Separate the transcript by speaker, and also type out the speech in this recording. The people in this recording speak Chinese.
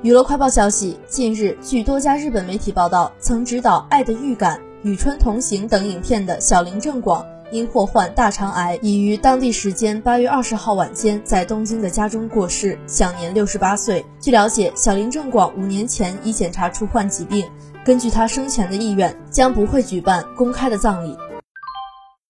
Speaker 1: 娱乐快报消息近日据多家日本媒体报道曾执导爱的预感与春同行等影片的小林正广因祸患大肠癌已于当地时间八月二十号晚间在东京的家中过世享年六十八岁。据了解小林正广五年前已检查出患疾病根据他生前的意愿将不会举办公开的葬礼。